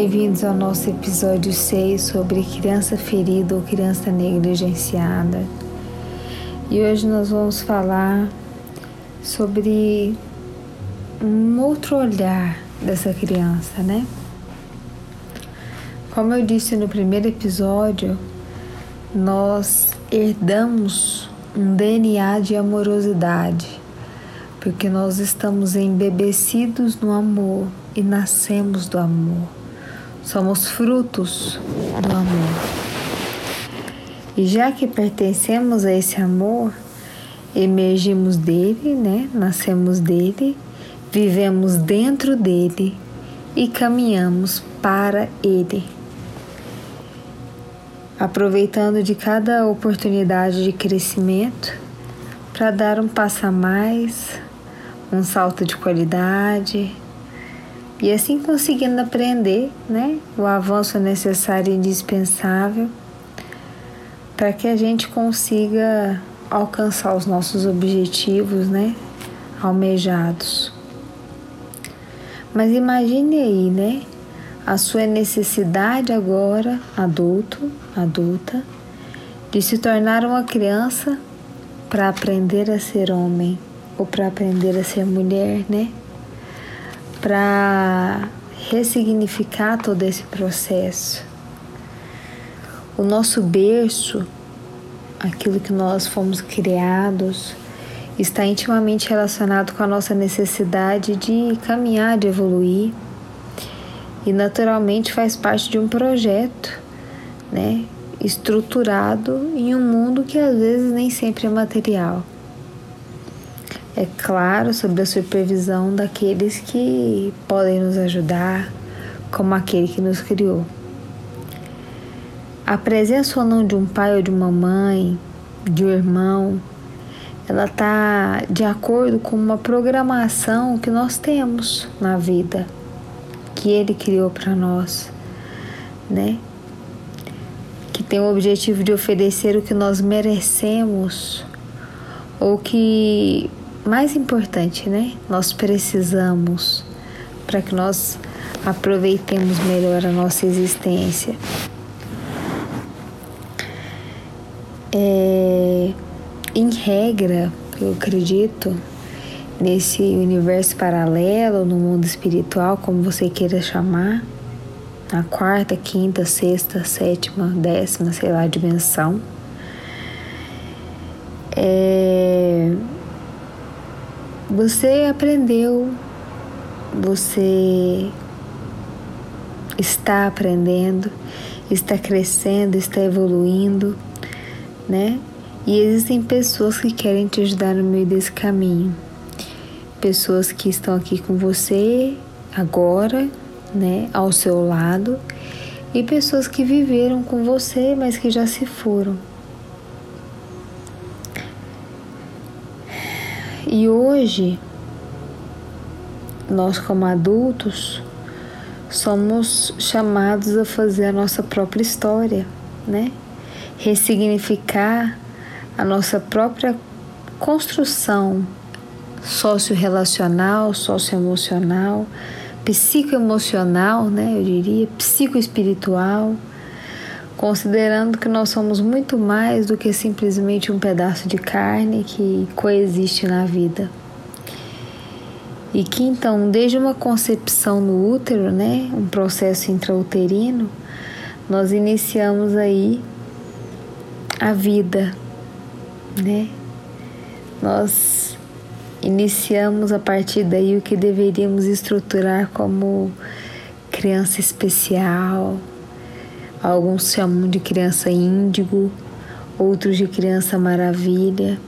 Bem-vindos ao nosso episódio 6 sobre criança ferida ou criança negligenciada. E hoje nós vamos falar sobre um outro olhar dessa criança, né? Como eu disse no primeiro episódio, nós herdamos um DNA de amorosidade, porque nós estamos embebecidos no amor e nascemos do amor. Somos frutos do amor. E já que pertencemos a esse amor, emergimos dele, né? Nascemos dele, vivemos dentro dele e caminhamos para ele. Aproveitando de cada oportunidade de crescimento para dar um passo a mais, um salto de qualidade, e assim conseguindo aprender né, o avanço necessário e indispensável para que a gente consiga alcançar os nossos objetivos né, almejados. Mas imagine aí, né? A sua necessidade agora, adulto, adulta, de se tornar uma criança para aprender a ser homem ou para aprender a ser mulher, né? Para ressignificar todo esse processo. O nosso berço, aquilo que nós fomos criados, está intimamente relacionado com a nossa necessidade de caminhar, de evoluir. E naturalmente faz parte de um projeto, né, estruturado em um mundo que às vezes nem sempre é material é claro, sob a supervisão daqueles que podem nos ajudar, como aquele que nos criou. A presença ou não de um pai ou de uma mãe, de um irmão, ela está de acordo com uma programação que nós temos na vida, que ele criou para nós, né? Que tem o objetivo de oferecer o que nós merecemos ou que mais importante, né? Nós precisamos para que nós aproveitemos melhor a nossa existência. É, em regra, eu acredito, nesse universo paralelo, no mundo espiritual, como você queira chamar, na quarta, quinta, sexta, sétima, décima, sei lá, dimensão. É, você aprendeu, você está aprendendo, está crescendo, está evoluindo, né? E existem pessoas que querem te ajudar no meio desse caminho. Pessoas que estão aqui com você agora, né, ao seu lado, e pessoas que viveram com você, mas que já se foram. E hoje, nós como adultos, somos chamados a fazer a nossa própria história, né? Ressignificar a nossa própria construção socio-relacional, socioemocional, psicoemocional, né? Eu diria, psicoespiritual considerando que nós somos muito mais do que simplesmente um pedaço de carne que coexiste na vida. E que então, desde uma concepção no útero, né, um processo intrauterino, nós iniciamos aí a vida, né? Nós iniciamos a partir daí o que deveríamos estruturar como criança especial, Alguns chamam de criança índigo, outros de criança maravilha.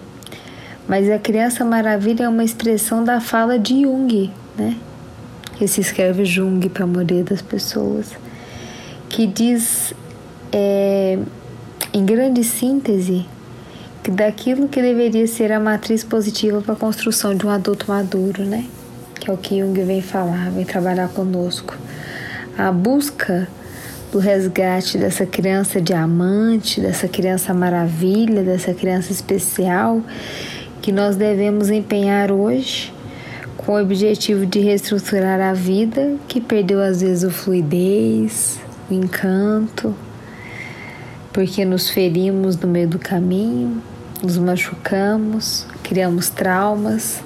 Mas a criança maravilha é uma expressão da fala de Jung, né? Que se escreve Jung para a maioria das pessoas, que diz, é, em grande síntese, que daquilo que deveria ser a matriz positiva para a construção de um adulto maduro, né? Que é o que Jung vem falar, vem trabalhar conosco. A busca do resgate dessa criança diamante, dessa criança maravilha, dessa criança especial que nós devemos empenhar hoje com o objetivo de reestruturar a vida que perdeu às vezes o fluidez, o encanto, porque nos ferimos no meio do caminho, nos machucamos, criamos traumas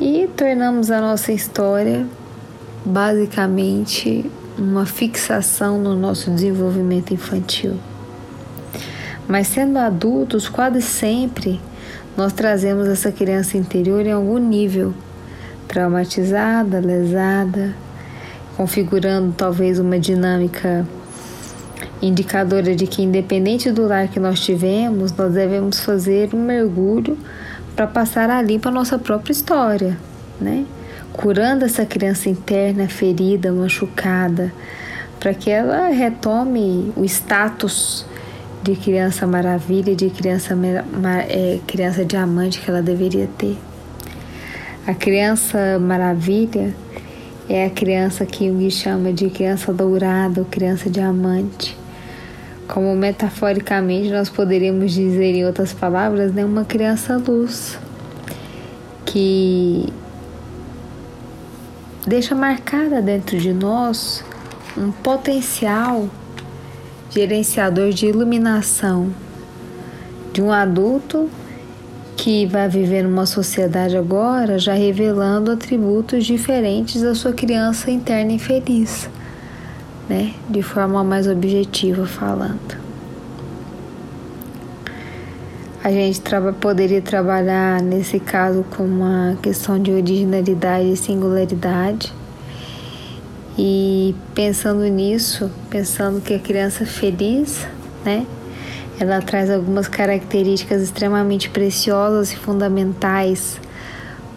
e tornamos a nossa história basicamente uma fixação no nosso desenvolvimento infantil. Mas sendo adultos, quase sempre nós trazemos essa criança interior em algum nível, traumatizada, lesada, configurando talvez uma dinâmica indicadora de que, independente do lar que nós tivemos, nós devemos fazer um mergulho para passar a limpo a nossa própria história, né? Curando essa criança interna ferida, machucada, para que ela retome o status de criança maravilha, de criança, é, criança diamante que ela deveria ter. A criança maravilha é a criança que Jung chama de criança dourada ou criança diamante. Como metaforicamente nós poderíamos dizer em outras palavras, né, uma criança luz que deixa marcada dentro de nós um potencial gerenciador de iluminação de um adulto que vai viver numa sociedade agora já revelando atributos diferentes da sua criança interna infeliz, né? De forma mais objetiva falando. A gente poderia trabalhar nesse caso com uma questão de originalidade e singularidade e pensando nisso, pensando que a criança feliz, né? Ela traz algumas características extremamente preciosas e fundamentais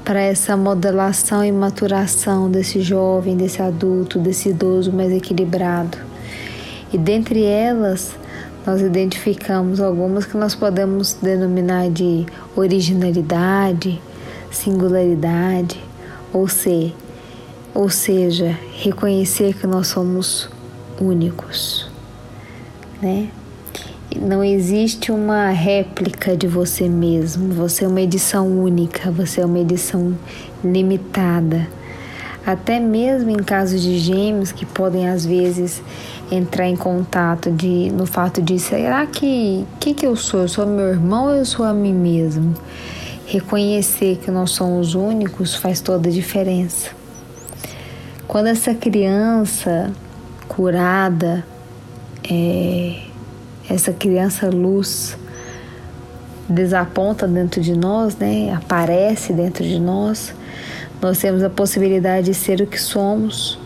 para essa modelação e maturação desse jovem, desse adulto, desse idoso mais equilibrado. E dentre elas, nós identificamos algumas que nós podemos denominar de originalidade, singularidade, ou ser ou seja, reconhecer que nós somos únicos, né? Não existe uma réplica de você mesmo, você é uma edição única, você é uma edição limitada. Até mesmo em casos de gêmeos que podem às vezes entrar em contato de, no fato de será que que, que eu sou? Eu sou meu irmão ou eu sou a mim mesmo? Reconhecer que nós somos únicos faz toda a diferença. Quando essa criança curada, é, essa criança luz desaponta dentro de nós, né? Aparece dentro de nós. Nós temos a possibilidade de ser o que somos,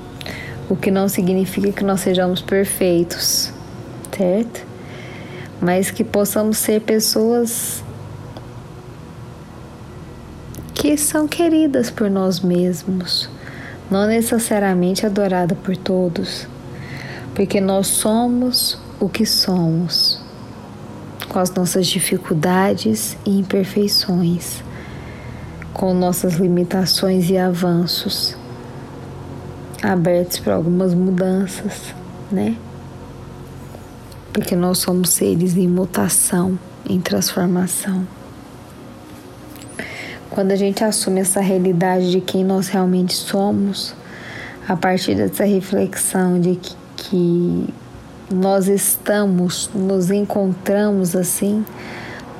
o que não significa que nós sejamos perfeitos, certo? Mas que possamos ser pessoas que são queridas por nós mesmos não necessariamente adorada por todos, porque nós somos o que somos, com as nossas dificuldades e imperfeições, com nossas limitações e avanços, abertos para algumas mudanças, né? Porque nós somos seres em mutação, em transformação. Quando a gente assume essa realidade de quem nós realmente somos, a partir dessa reflexão de que, que nós estamos, nos encontramos assim,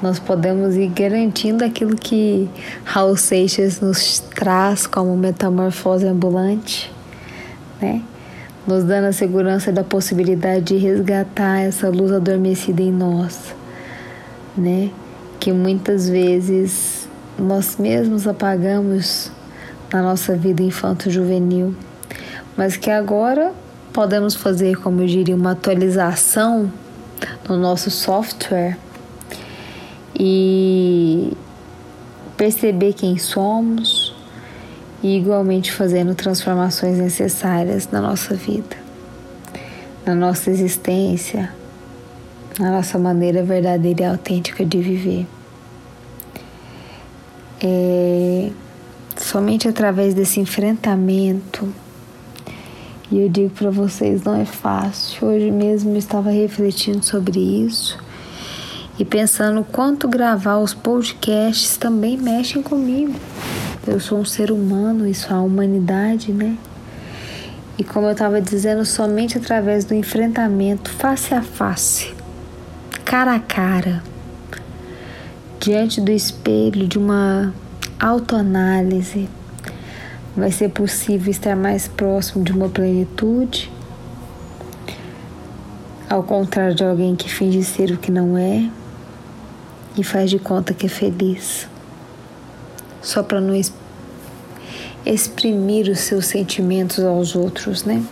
nós podemos ir garantindo aquilo que Raul Seixas nos traz como metamorfose ambulante, né? Nos dando a segurança da possibilidade de resgatar essa luz adormecida em nós, né? Que muitas vezes nós mesmos apagamos na nossa vida infanto-juvenil, mas que agora podemos fazer, como eu diria, uma atualização no nosso software e perceber quem somos e igualmente fazendo transformações necessárias na nossa vida, na nossa existência, na nossa maneira verdadeira e autêntica de viver. É, somente através desse enfrentamento, e eu digo para vocês, não é fácil. Hoje mesmo eu estava refletindo sobre isso e pensando quanto gravar os podcasts também mexem comigo. Eu sou um ser humano, isso é a humanidade, né? E como eu estava dizendo, somente através do enfrentamento face a face, cara a cara, diante do espelho de uma autoanálise, vai ser possível estar mais próximo de uma plenitude, ao contrário de alguém que finge ser o que não é e faz de conta que é feliz, só para não exprimir os seus sentimentos aos outros, né?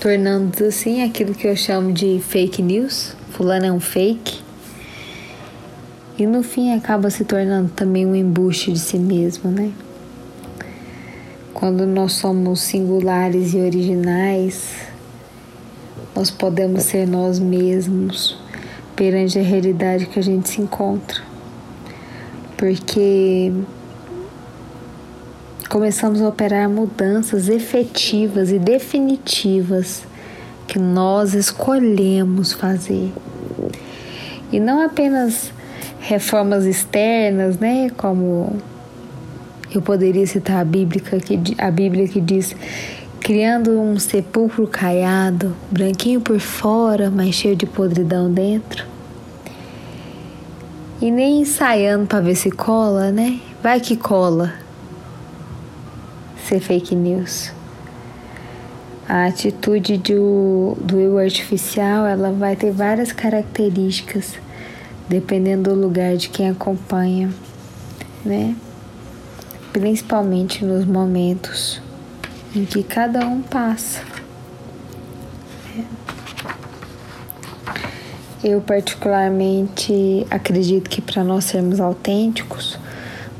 Tornando assim aquilo que eu chamo de fake news. Fulano é um fake. E no fim acaba se tornando também um embuste de si mesmo, né? Quando nós somos singulares e originais, nós podemos ser nós mesmos perante a realidade que a gente se encontra. Porque começamos a operar mudanças efetivas e definitivas que nós escolhemos fazer. E não apenas reformas externas, né, como eu poderia citar a Bíblia que, a Bíblia que diz criando um sepulcro caiado, branquinho por fora, mas cheio de podridão dentro. E nem ensaiando para ver se cola, né? Vai que cola ser fake news. A atitude do, do eu artificial ela vai ter várias características dependendo do lugar de quem acompanha, né? Principalmente nos momentos em que cada um passa. Eu particularmente acredito que para nós sermos autênticos,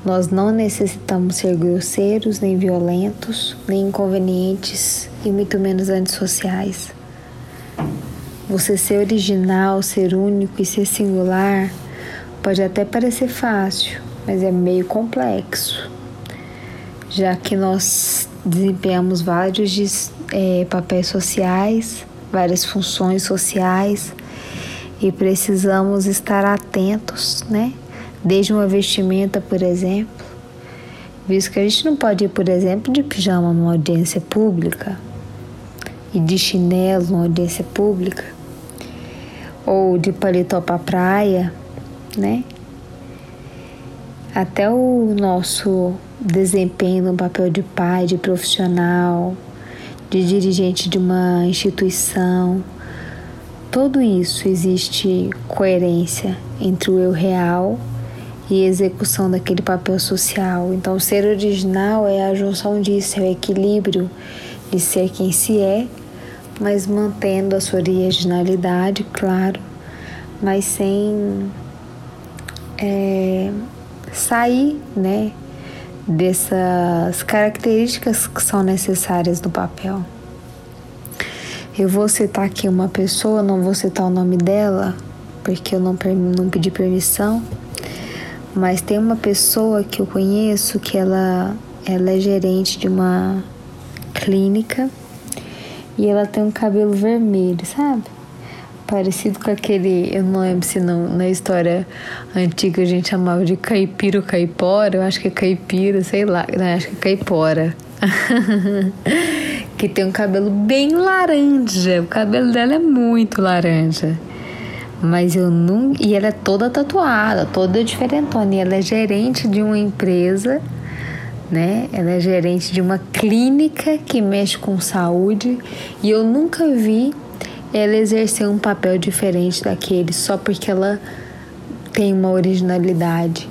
nós não necessitamos ser grosseiros, nem violentos, nem inconvenientes e muito menos antissociais. Você ser original, ser único e ser singular pode até parecer fácil, mas é meio complexo, já que nós desempenhamos vários é, papéis sociais, várias funções sociais e precisamos estar atentos, né? desde uma vestimenta, por exemplo, visto que a gente não pode ir, por exemplo, de pijama numa audiência pública e de chinelo numa audiência pública, ou de paletó para praia, né? Até o nosso desempenho no papel de pai, de profissional, de dirigente de uma instituição, tudo isso existe coerência entre o eu real e execução daquele papel social. Então, ser original é a junção disso, é o equilíbrio de ser quem se é, mas mantendo a sua originalidade, claro, mas sem é, sair, né, dessas características que são necessárias do papel. Eu vou citar aqui uma pessoa, não vou citar o nome dela, porque eu não, não pedi permissão, mas tem uma pessoa que eu conheço que ela, ela é gerente de uma clínica e ela tem um cabelo vermelho, sabe? Parecido com aquele, eu não lembro se não, na história antiga a gente chamava de caipira ou caipora, eu acho que é caipira, sei lá, não, acho que é caipora. que tem um cabelo bem laranja, o cabelo dela é muito laranja. Mas eu não. E ela é toda tatuada, toda diferentona. E ela é gerente de uma empresa, né? Ela é gerente de uma clínica que mexe com saúde. E eu nunca vi ela exercer um papel diferente daquele só porque ela tem uma originalidade.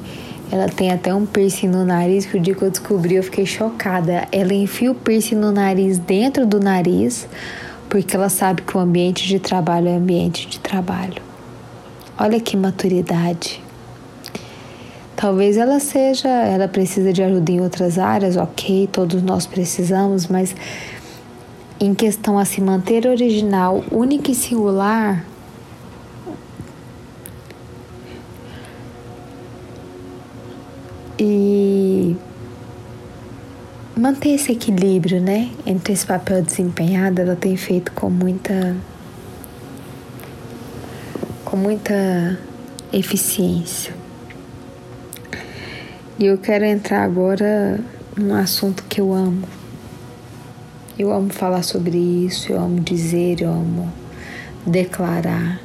Ela tem até um piercing no nariz que o dia que eu descobri eu fiquei chocada. Ela enfia o piercing no nariz dentro do nariz porque ela sabe que o ambiente de trabalho é ambiente de trabalho. Olha que maturidade. Talvez ela seja, ela precisa de ajuda em outras áreas, ok, todos nós precisamos, mas em questão a se manter original, única e singular, e manter esse equilíbrio, né, entre esse papel desempenhado, ela tem feito com muita com muita eficiência. E eu quero entrar agora num assunto que eu amo. Eu amo falar sobre isso, eu amo dizer, eu amo declarar,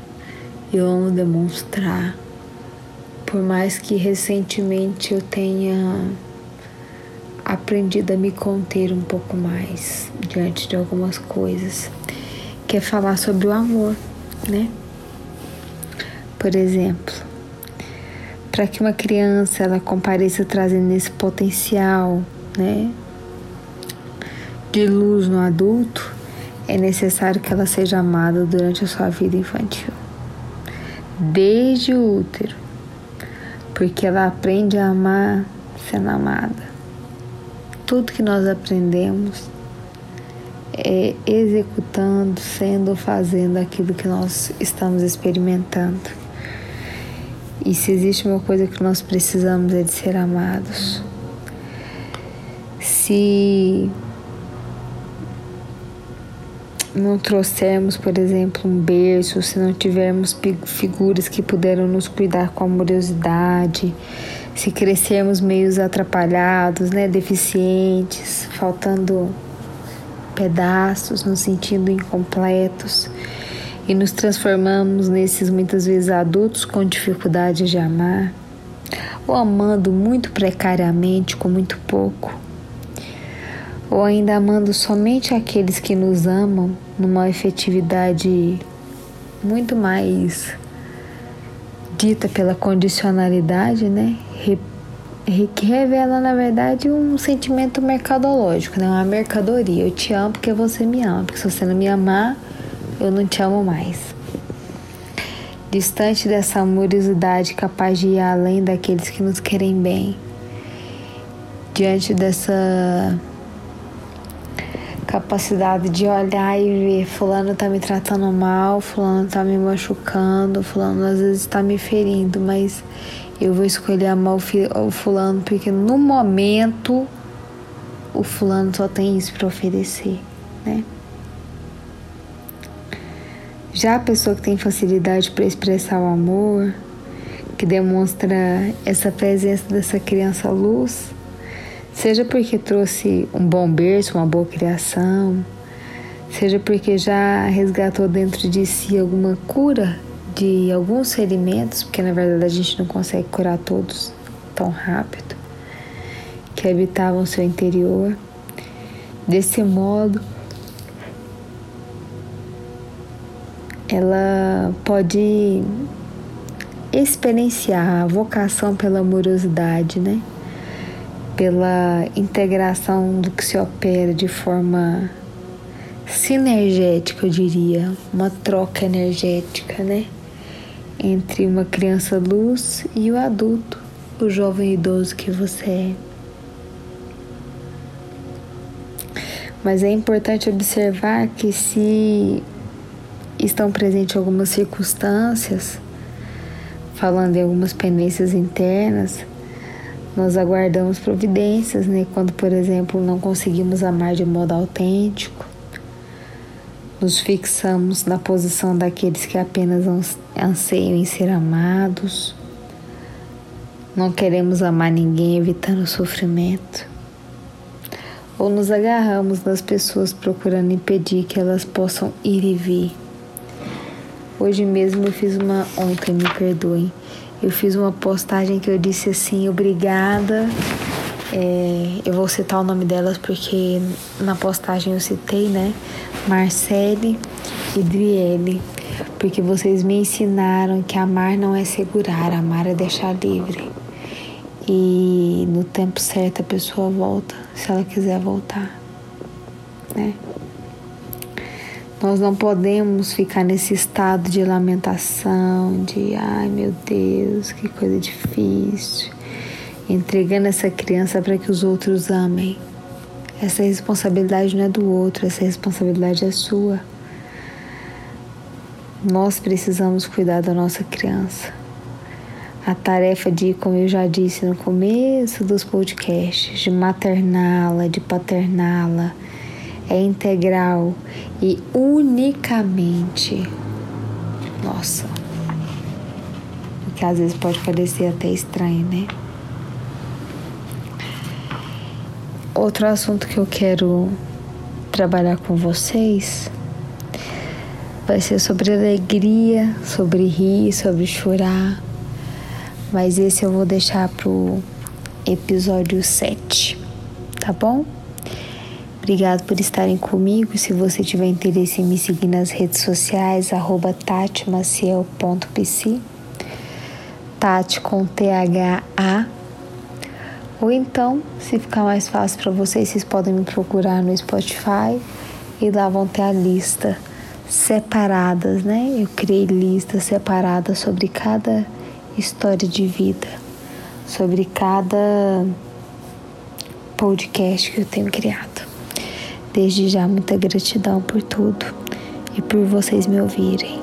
eu amo demonstrar. Por mais que recentemente eu tenha aprendido a me conter um pouco mais diante de algumas coisas, que é falar sobre o amor, né? Por exemplo, para que uma criança ela compareça trazendo esse potencial, né, de luz no adulto, é necessário que ela seja amada durante a sua vida infantil, desde o útero, porque ela aprende a amar sendo amada. Tudo que nós aprendemos é executando, sendo, fazendo aquilo que nós estamos experimentando. E se existe uma coisa que nós precisamos é de ser amados. Se não trouxermos, por exemplo, um berço, se não tivermos figuras que puderam nos cuidar com amorosidade, se crescermos meios atrapalhados, né, deficientes, faltando pedaços, nos sentindo incompletos, e nos transformamos nesses muitas vezes adultos com dificuldade de amar, ou amando muito precariamente, com muito pouco, ou ainda amando somente aqueles que nos amam numa efetividade muito mais dita pela condicionalidade, né? que revela na verdade um sentimento mercadológico, né? Uma mercadoria. Eu te amo porque você me ama, porque se você não me amar, eu não te amo mais. Distante dessa amorosidade capaz de ir além daqueles que nos querem bem. Diante dessa capacidade de olhar e ver fulano tá me tratando mal, fulano tá me machucando, fulano às vezes tá me ferindo, mas eu vou escolher amar o fulano porque no momento o fulano só tem isso para oferecer, né? Já a pessoa que tem facilidade para expressar o amor, que demonstra essa presença dessa criança luz, seja porque trouxe um bom berço, uma boa criação, seja porque já resgatou dentro de si alguma cura de alguns ferimentos, porque na verdade a gente não consegue curar todos tão rápido, que habitavam seu interior. Desse modo, ela pode experienciar a vocação pela amorosidade, né? Pela integração do que se opera de forma sinergética, eu diria, uma troca energética, né? Entre uma criança luz e o adulto, o jovem idoso que você é. Mas é importante observar que se estão presentes algumas circunstâncias, falando em algumas pendências internas, nós aguardamos providências, né? Quando, por exemplo, não conseguimos amar de modo autêntico, nos fixamos na posição daqueles que apenas anseiam em ser amados, não queremos amar ninguém evitando o sofrimento, ou nos agarramos nas pessoas procurando impedir que elas possam ir e vir Hoje mesmo eu fiz uma. Ontem, me perdoem. Eu fiz uma postagem que eu disse assim: obrigada. É, eu vou citar o nome delas porque na postagem eu citei, né? Marcele e Driele. Porque vocês me ensinaram que amar não é segurar, amar é deixar livre. E no tempo certo a pessoa volta, se ela quiser voltar, né? Nós não podemos ficar nesse estado de lamentação, de ai meu Deus, que coisa difícil, entregando essa criança para que os outros amem. Essa responsabilidade não é do outro, essa responsabilidade é sua. Nós precisamos cuidar da nossa criança. A tarefa de, como eu já disse no começo dos podcasts, de materná-la, de paterná-la, é integral e unicamente nossa. O que às vezes pode parecer até estranho, né? outro assunto que eu quero trabalhar com vocês vai ser sobre alegria, sobre rir, sobre chorar. Mas esse eu vou deixar pro episódio 7, tá bom? Obrigado por estarem comigo. Se você tiver interesse em me seguir nas redes sociais, arroba tatimaciel.pc Tati com T-H-A ou então, se ficar mais fácil para vocês, vocês podem me procurar no Spotify e lá vão ter a lista separadas, né? Eu criei listas separadas sobre cada história de vida, sobre cada podcast que eu tenho criado. Desde já, muita gratidão por tudo e por vocês me ouvirem.